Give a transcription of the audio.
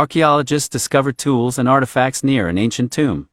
Archaeologists discovered tools and artifacts near an ancient tomb.